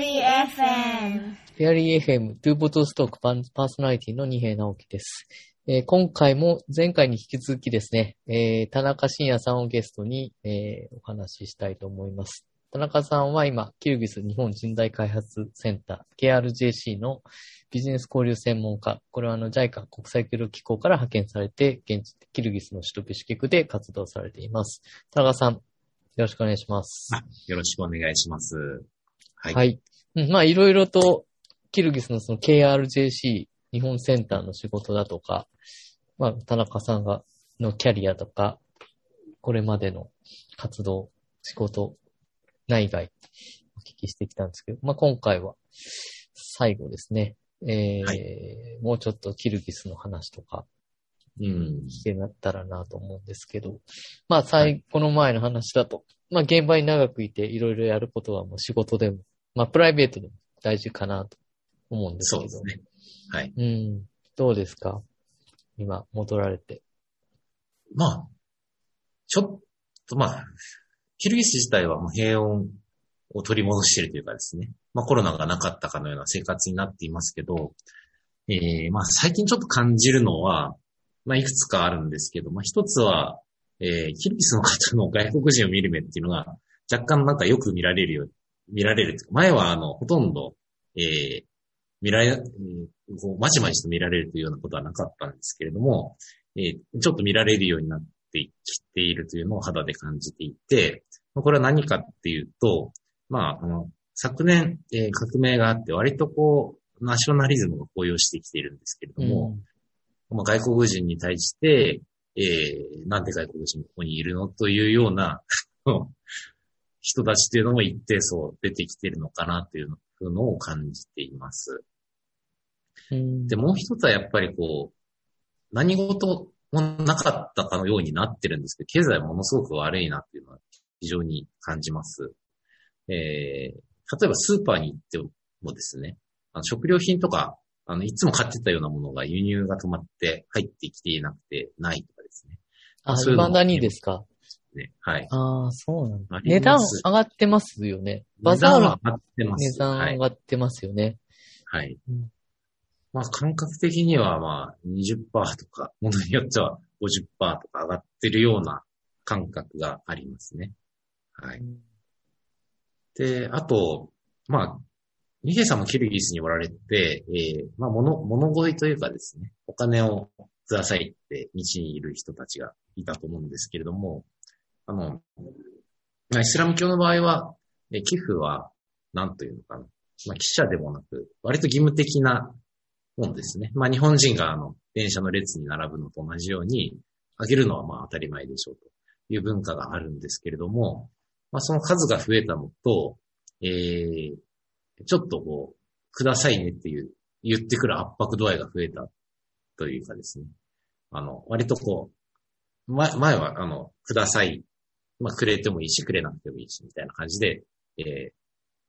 Fairy FM。フェアリー FM、トゥーボトストークパンパーソナリティの二平直樹です。えー今回も前回に引き続きですね、えー田中伸也さんをゲストに、えーお話ししたいと思います。田中さんは今、キルギス日本人材開発センター、KRJC のビジネス交流専門家、これはあの JICA 国際協力機構から派遣されて、現地キルギスの首都ペシュケクで活動されています。田中さん、よろしくお願いします。あよろしくお願いします。はい。はい。うん、まあ、いろいろと、キルギスのその KRJC 日本センターの仕事だとか、まあ、田中さんが、のキャリアとか、これまでの活動、仕事、内外、お聞きしてきたんですけど、まあ、今回は、最後ですね。えーはもうちょっとキルギスの話とか、うん。聞けたらなと思うんですけど、まあ、最、この前の話だと、まあ、現場に長くいていろいろやることはもう仕事でも、まあ、プライベートでも大事かなと思うんですけど。そうですね。はい。うん。どうですか？今、戻られて。まあ、ちょっと、まあ、キルギス自体はもう平穏を取り戻しているというかですね。まあコロナがなかったかのような生活になっていますけど、えー、まあ最近ちょっと感じるのは、まあいくつかあるんですけど、まあ一つは、えー、キルギスの方の外国人を見る目っていうのが若干なんかよく見られるように、見られる前はあの、ほとんど、えー、見られ、えーこう、まじまじと見られるというようなことはなかったんですけれども、えーちょっと見られるようになってきているというのを肌で感じていて、まあこれは何かっていうと、まあ、あの、昨年、えー革命があって割とこう、ナショナリズムが高揚してきているんですけれども、まあ、外国人に対して、えー、なんで外国人ここにいるの？というような人たちっていうのも一定層出てきているのかなというのを感じています。うん。で、もう一つはやっぱりこう、何事もなかったかのようになってるんですけど、経済はものすごく悪いなっていうのは非常に感じます。えー、例えばスーパーに行ってもですね、あの食料品とか、あの、いつも買ってたようなものが輸入が止まって入ってきていなくてないとかですね。あ、未だにですか？ねはい。ああ、そうなんだ値段上がってますよね。バザール値段は上がってます。値段はい。上がってますよね。はいうん。まあ、感覚的にはまあ、20%とか、ものによっては50%とか上がってるような感覚がありますね。はい。で、あと、まあ、ニゲさんもキルギスにおられて、えーまあ、物、物乞いというかですね、お金をくださいって道にいる人たちがいたと思うんですけれども、あの、イスラム教の場合は、え寄付は、なんというのかな、まあ、記者でもなく、割と義務的なもんですね。まあ、日本人があの、電車の列に並ぶのと同じように、あげるのはまあ当たり前でしょうという文化があるんですけれども、まあ、その数が増えたのと、えー、ちょっとこう、くださいねっていう、言ってくる圧迫度合いが増えたというかですね。あの、割とこう、前前はあの、ください。まあ、くれてもいいし、くれなくてもいいし、みたいな感じで、えー、立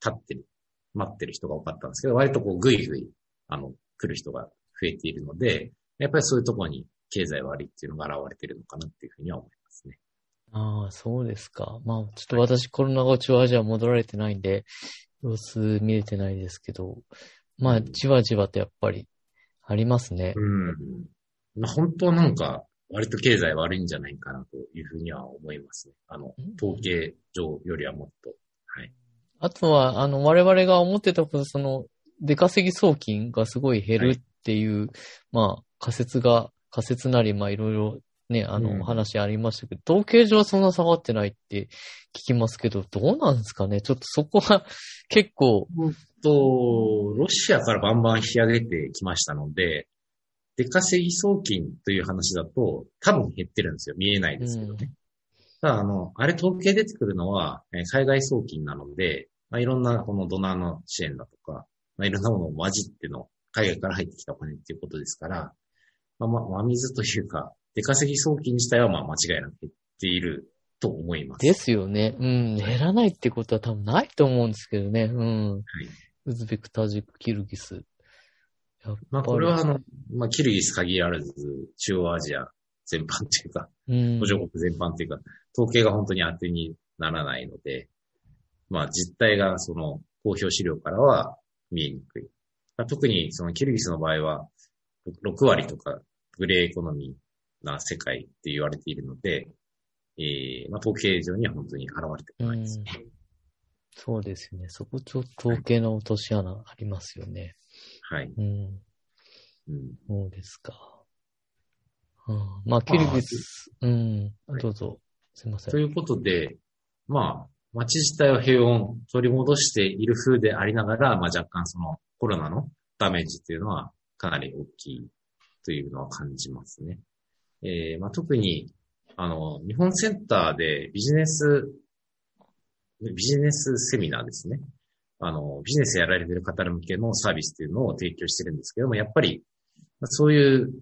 ってる、待ってる人が多かったんですけど、割とこう、ぐいぐい、あの、来る人が増えているので、やっぱりそういうところに経済悪いっていうのが現れてるのかなっていうふうには思いますね。ああ、そうですか。まあ、ちょっと私コロナ後中アジア戻られてないんで、様子見れてないですけど、まあ、じわじわとやっぱりありますね。うん。まあ、本当はなんか、割と経済悪いんじゃないかなというふうには思いますね。あの、統計上よりはもっと。はい。あとは、あの、我々が思ってたこと、その、出稼ぎ送金がすごい減るっていう、まあ、仮説が、仮説なり、まあ、いろいろね、あの、うん話ありましたけど、統計上はそんな下がってないって聞きますけど、どうなんですかね？ちょっとそこは結構、と、ロシアからバンバン引き上げてきましたので、出稼ぎ送金という話だと、多分減ってるんですよ。見えないですけどね。ただ、あの、あれ統計出てくるのは、えー海外送金なので、まあ、いろんなこのドナーの支援だとか、まあ、いろんなものを混じっての、海外から入ってきたお金っていうことですから、まあ、ま、真水というか、出稼ぎ送金自体はまあ間違いなく減っていると思います。ですよね。うん、減らないってことは多分ないと思うんですけどね。うん。はい。ウズベク、タジク、キルギス。まあ、これはあの、まあ、キルギス限らず、中央アジア全般っていうか、うん途上国全般っていうか、統計が本当に当てにならないので、まあ実態がその、公表資料からは見えにくい。まあ、特にそのキルギスの場合は、6割とかグレーエコノミーな世界って言われているので、えー、まあ、統計上には本当に現れてこないですね。そうですよね。そこちょっと統計の落とし穴ありますよね。はい。うん。うん、そうですか。うん、まあ、キルギス、うん、どうぞ。すいません。ということで、まあ、街自体は平穏取り戻している風でありながら、まあ若干そのコロナのダメージっていうのはかなり大きいというのは感じますね。えー、まあ特に、あの、日本センターでビジネス、ビジネスセミナーですね。あの、ビジネスやられてる方向けのサービスっていうのを提供してるんですけども、やっぱり、そういう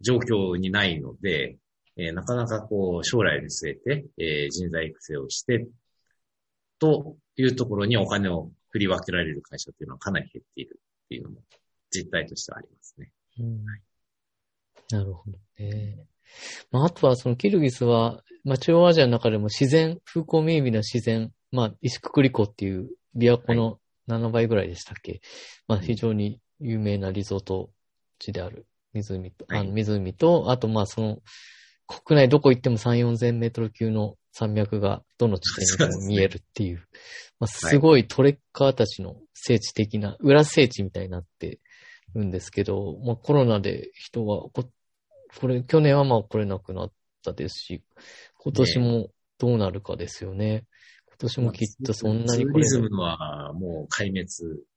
状況にないので、えー、なかなかこう、将来に据えて、えー、人材育成をして、というところにお金を振り分けられる会社っていうのはかなり減っているっていうのも実態としてはありますね。うん、なるほどね。まあ、あとはそのキルギスは、まあ、中央アジアの中でも自然、風光明媚な自然、まあ、石くくり湖っていう琵琶湖の7倍ぐらいでしたっけ、はい、まあ、非常に有名なリゾート地である湖と、はい、あの湖と、あとまあその、国内どこ行っても3、4千メートル級の山脈がどの地点にも見えるっていう、まあ、すごいトレッカーたちの聖地的な、裏聖地みたいになってるんですけど、まあコロナで人がこ、これ、去年はまあ来れなくなったですし、今年もどうなるかですよね。今年もきっとそんなにツーリズムはもう壊滅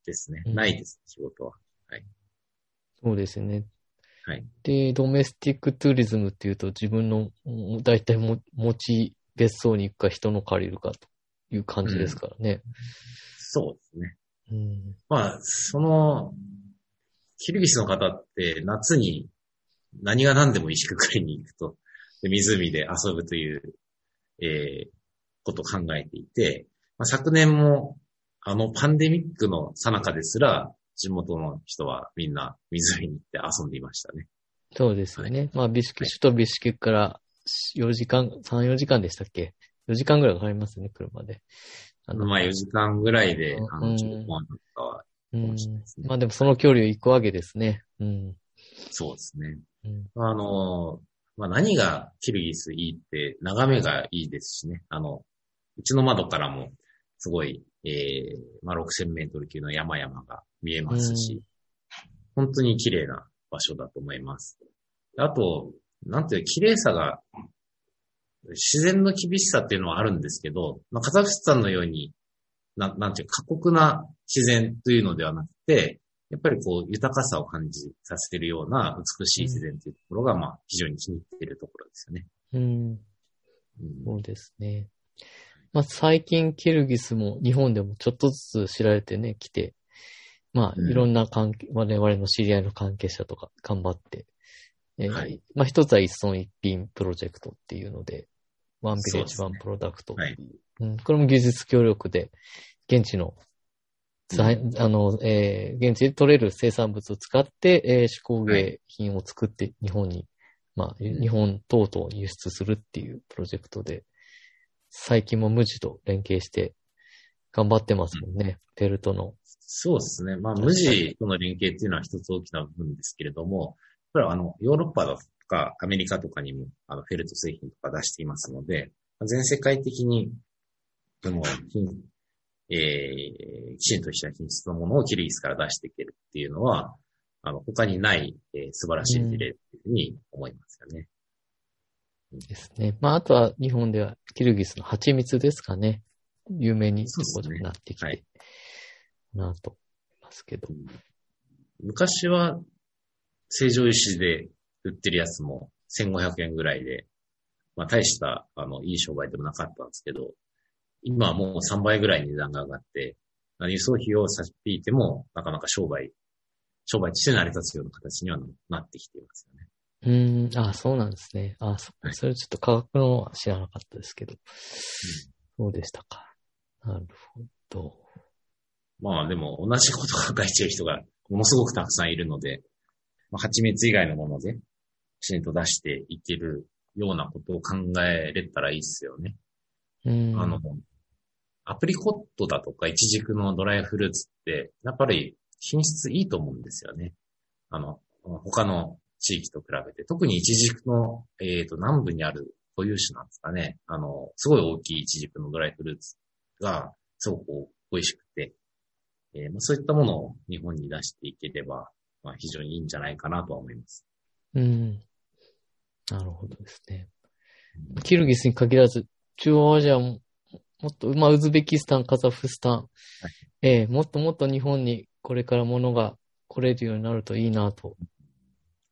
ですね。うんないです、仕事は。そうですね。はい。で、 domestic tourism っていうと自分の、うん大体も持ち別荘に行くか人の借りるかという感じですからね。そうですね。うん。まあ、その、キルギスの方って夏に何が何でも石くくりに行くと、で湖で遊ぶという、えーことを考えていて、まあ、昨年もあのパンデミックの最中ですら、地元の人はみんな湖に行って遊んでいましたね。そうですよね。まあ、ビシュケ、首都ビシュケから4時間、3、4時間でしたっけ ?4 時間ぐらいかかりますね、車で。あのまあ4時間ぐらいで、あの、うんちょっとはね。まあでもその距離を行くわけですね。うん。そうですね。うんあの、まあ、何がキルギスいいって、眺めがいいですしね。あの、うちの窓からも、すごい、えー、まあ、6000メートル級の山々が見えますし、本当に綺麗な場所だと思います。あと、なんていう、綺麗さが、自然の厳しさっていうのはあるんですけど、まあ、カザフスタンのように、ななんていう、過酷な自然というのではなくて、やっぱりこう、豊かさを感じさせているような美しい自然というところが、まあ、非常に気に入っているところですよね。うん。うんそうですね。まあ最近キルギスも日本でもちょっとずつ知られてね、来て、まあうん。いろんな関係、我々の知り合いの関係者とか頑張って、えーはい。まあ一つは一村一品プロジェクトっていうので、ワンビレッジワンプロダクトっていう、はい。うん、これも技術協力で、現地の、材あの、えー現地で取れる生産物を使って、えー手工芸品を作って日本に、まあ、ん日本等々に輸出するっていうプロジェクトで、最近も無地と連携して頑張ってますもんね。フェルトの。そうですね。まあ、無地との連携っていうのは一つ大きな部分ですけれども、これはあの、ヨーロッパとかアメリカとかにも、あの、フェルト製品とか出していますので、全世界的に、その、品えー、きちんとした品質のものをキルギスから出していけるっていうのは、あの、他にない、えー素晴らしい事例っていうふうに思いますよね。ですね。まあ、あとは日本ではキルギスの蜂蜜ですかね。有名になってきて、はいなと思いますけど。昔は、成城石で売ってるやつも1500円ぐらいで、まあ大した、あの、いい商売でもなかったんですけど、今はもう3倍ぐらいに値段が上がって、まあ輸送費を差し引いても、なかなか商売、商売として成り立つような形にはなってきています。うーん、あそうなんですね。あそはいそれちょっと価格のは知らなかったですけど。そうでしたか。なるほど。まあでも同じことを考えちゃう人がものすごくたくさんいるので、まあ、蜂蜜以外のものできちんと出していけるようなことを考えれたらいいっすよね。うーん。あの、アプリコットだとか、イチジクのドライフルーツって、やっぱり品質いいと思うんですよね。あの、他の地域と比べて。特にイチジクの、えっ、と、南部にある固有種なんですかね。あの、すごい大きいイチジクのドライフルーツが、すごく美味しくて、えーまあ、そういったものを日本に出していければ、まあ、非常にいいんじゃないかなとは思います。うん。なるほどですね。キルギスに限らず、中央アジアも、もっと、まあ、ウズベキスタン、カザフスタン、ええもっともっと日本にこれから物が来れるようになるといいなと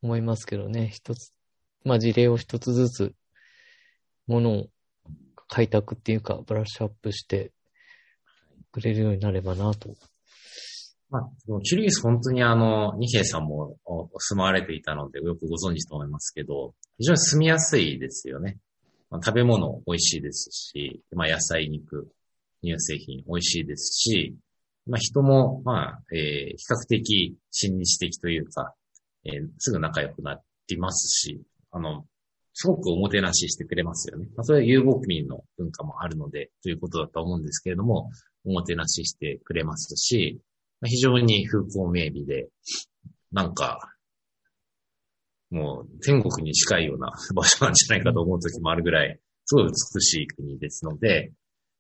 思いますけどね。一つ、まあ、事例を一つずつ、物を開拓っていうか、ブラッシュアップしてくれるようになればなと。まあ、キルギス本当にあの、二平さんも住まわれていたのでよくご存知と思いますけど、非常に住みやすいですよね。まあ、食べ物美味しいですし、まあ野菜、肉、乳製品美味しいですし、まあ人も、まあ、えー比較的親日的というか、えーすぐ仲良くなりますし、あの、すごくおもてなししてくれますよね。まあ、それは遊牧民の文化もあるので、ということだと思うんですけれども、おもてなししてくれますし、まあ非常に風光明媚で、なんか、もう天国に近いような 場所なんじゃないかと思う時もあるぐらい、すごい美しい国ですので、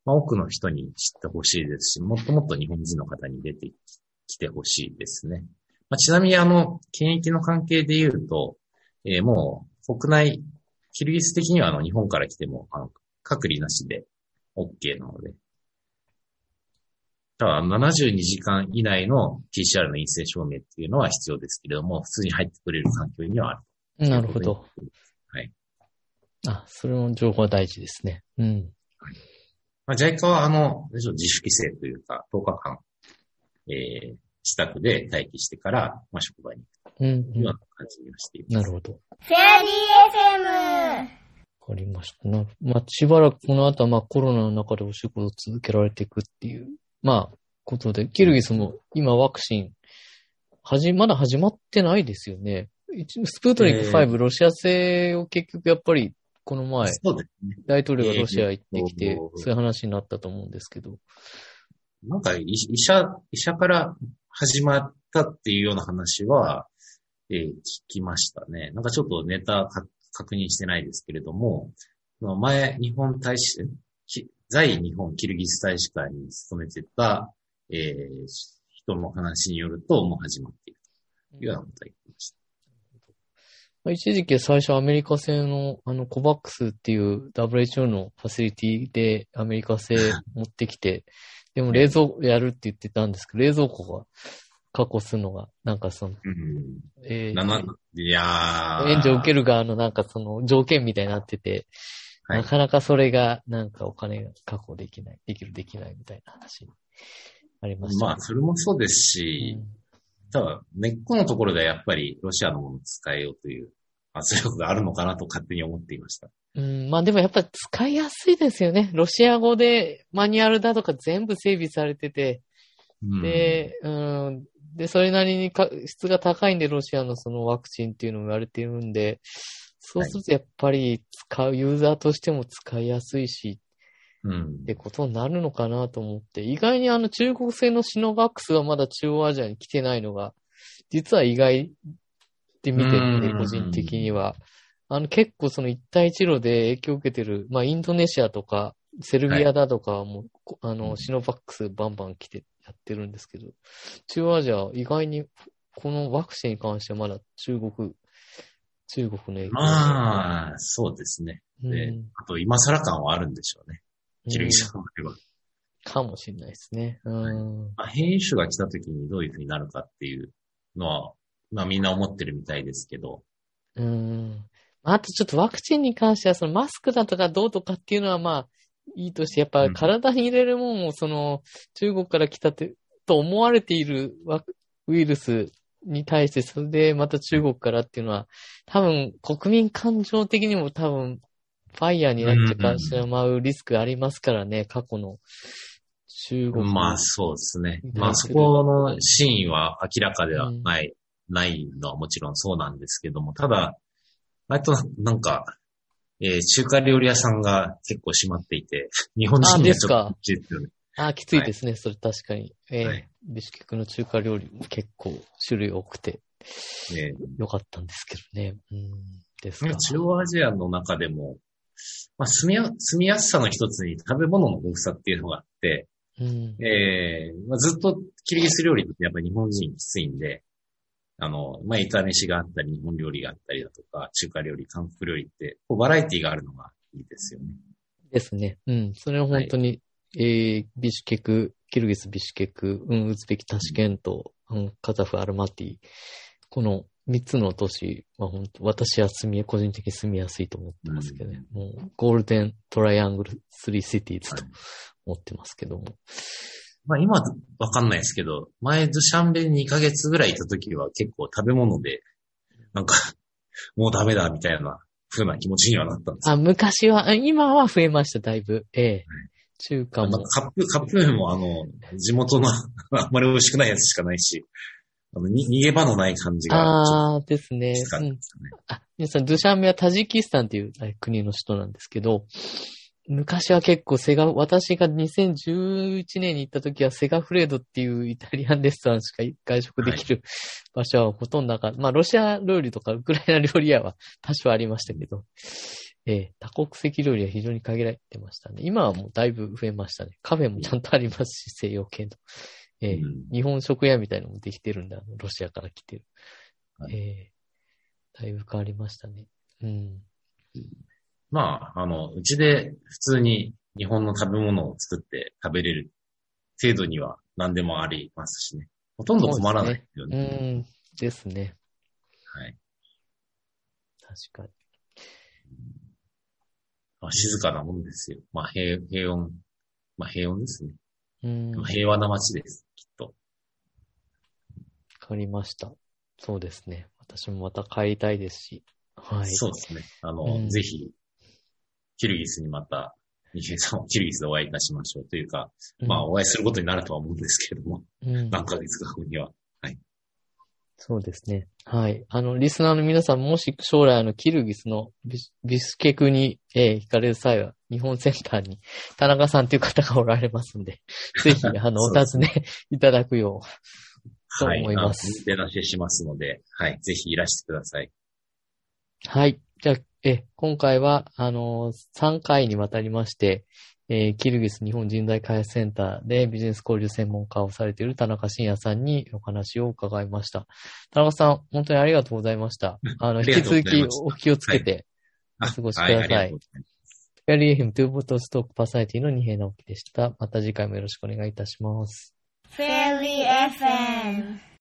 まあ、多くの人に知ってほしいですし、もっともっと日本人の方に出てきてほしいですね。まあ、ちなみにあの、検疫の関係で言うと、えーもう国内、キルギス的にはあの日本から来てもあの隔離なしで OK なので、ただ72時間以内の PCR の陰性証明っていうのは必要ですけれども、普通に入ってくれる環境にはある。なるほど。はい。あ、それの情報は大事ですね。うん。まあ、JICA はあの、自主規制というか、10日間、えー、自宅で待機してから、まあ、職場にうん、行うんくような感じにはしています。なるほど。フェアリー FM! わかりました。なまあ、しばらくこの後はまあコロナの中でお仕事を続けられていくっていう、まあ、ことで、キルギスも今ワクチン、はじ、まだ始まってないですよね。一スプートニク5、えーロシア製を結局やっぱり、この前、そうですね。大統領がロシア行ってきてえー、そういう話になったと思うんですけど。なんか医、医者、医者から始まったっていうような話は、えー聞きましたね。なんかちょっとネタ確認してないですけれども、前、日本大使、在日本キルギス大使館に勤めてた、えー人の話によると、もう始まっているというようなことが言ってました。まあ一時期最初アメリカ製のあのコバックスっていう WHO のファシリティでアメリカ製持ってきて、でも冷蔵庫やるって言ってたんですけど、冷蔵庫が確保するのが、なんかその、うん。えーな、な、いやー。援助を受ける側のなんかその条件みたいになってて、はいなかなかそれがなんかお金が確保できない、できるできないみたいな話ありました、まあ、それもそうですし、ただ、根っこのところではやっぱりロシアのものを使えようという圧力があるのかなと勝手に思っていました。うん、まあでもやっぱ使いやすいですよね。ロシア語でマニュアルだとか全部整備されてて、うん、で、うん、で、それなりにか質が高いんで、ロシアのそのワクチンっていうのも言われているんで、そうするとやっぱり使う、ユーザーとしても使いやすいし、うん。っ。てことになるのかなと思って、意外にあの中国製のシノバックスはまだ中央アジアに来てないのが、実は意外で見てて、うん。個人的には。あの結構その一帯一路で影響を受けてる、まあインドネシアとか、セルビアだとかはもう、こあの、うんシノバックスバンバン来てやってるんですけど、中央アジアは意外にこのワクチンに関してはまだ中国、中国の影響まあ、そうですね。うんで、あと今更感はあるんでしょうね。キルギスの場合は。かもしれないですね。うん。まあ、変異種が来た時にどういう風になるかっていうのは、まあみんな思ってるみたいですけど、うん。あとちょっとワクチンに関しては、そのマスクだとかどうとかっていうのはまあ、いいとして、やっぱうん体に入れるもんをその、中国から来たって、と思われているワクウイルスに対して、それでまた中国からっていうのは、多分国民感情的にも多分、ファイヤーになっちゃかしまうリスクありますからね、過去の中国。まあそうですね。うんまあそこのシーンは明らかではない、ないのはもちろんそうなんですけども、ただ、あとなんか、えー中華料理屋さんが結構閉まっていて、日本人がちょっですか欲しいですよね。ああ、きついですね、それ確かに。ええはいビシュケクの中華料理も結構種類多くてね良かったんですけどね。うん。ですか。中央アジアの中でも、まあ、住みや、住みやすさの一つに食べ物の豊富さっていうのがあって、うん。ええまあ、ずっとキリギス料理ってやっぱり日本人きついんで、あの、まあ、炒飯があったり、日本料理があったりだとか、中華料理、韓国料理って、こうバラエティがあるのがいいですよね。ですね。うん。それは本当に、えー、ビシュケク、キルギスビシュケク、うん、ウズベキタシケント、うん、カザフアルマティ。この三つの都市は本当、私は住み、個人的に住みやすいと思ってますけどね。もう、ゴールデントライアングル3シティーズとはい思ってますけども。まあ今わかんないですけど、前ズシャンベに2ヶ月ぐらいいた時は結構食べ物で、なんか、もうダメだみたいな風な気持ちにはなったんですよ。あ、昔は、あ今は増えました、だいぶ。ええ中華も。カップ、カップ麺もあの、地元の あんまり美味しくないやつしかないし、あの、に逃げ場のない感じが、ああ、ですねうん。あ、皆さん、ドゥシャンベはタジキスタンというえ国の首都なんですけど、昔は結構セガ、私が2011年に行った時はセガフレードっていうイタリアンレストランしか外食できる場所はほとんどなかった。まあ、ロシア料理とかウクライナ料理屋は多少ありましたけど、ええ多国籍料理は非常に限られてましたね。今はもうだいぶ増えましたね。カフェもちゃんとありますし、西洋系の。ええうん日本食屋みたいなのもできてるんだ、ロシアから来てる。はいええだいぶ変わりましたね。うん。まあ、あの、うちで普通に日本の食べ物を作って食べれる程度には何でもありますしね。ほとんど困らないですようね。ん。ですね。はい確かまあ、静かなもんですよ。まあ、平、平穏。まあ、平穏ですね。に。うん。平和な街です、きっと。かりました。そうですね。私もまた帰りたいですし。はい。そうですね。あの、うんぜひ、キルギスにまた、ニヘイさんはキルギスでお会いいたしましょうというか、うんまあ、お会いすることになるとは思うんですけれども、うん。何ヶ月か後には。そうですね。はい。あの、リスナーの皆さん、もし将来あの、キルギスのビスケクに、えー行かれる際は、日本センターに田中さんという方がおられますんで、ぜひ、あの、お尋ねいただくよう。とはい。思いますあの出だししますので、はい。ぜひいらしてください。はい。じゃあ、え、今回は、あの3回にわたりまして、えーキルギス日本人材開発センターでビジネス交流専門家をされている田中信也さんにお話を伺いました。田中さん、本当にありがとうございました。あの、引き続きお気をつけて、お過ごしください。フェアリーエフムトゥーボトストークパーソナリティの二平直樹でした。また次回もよろしくお願いいたします。Fairy FM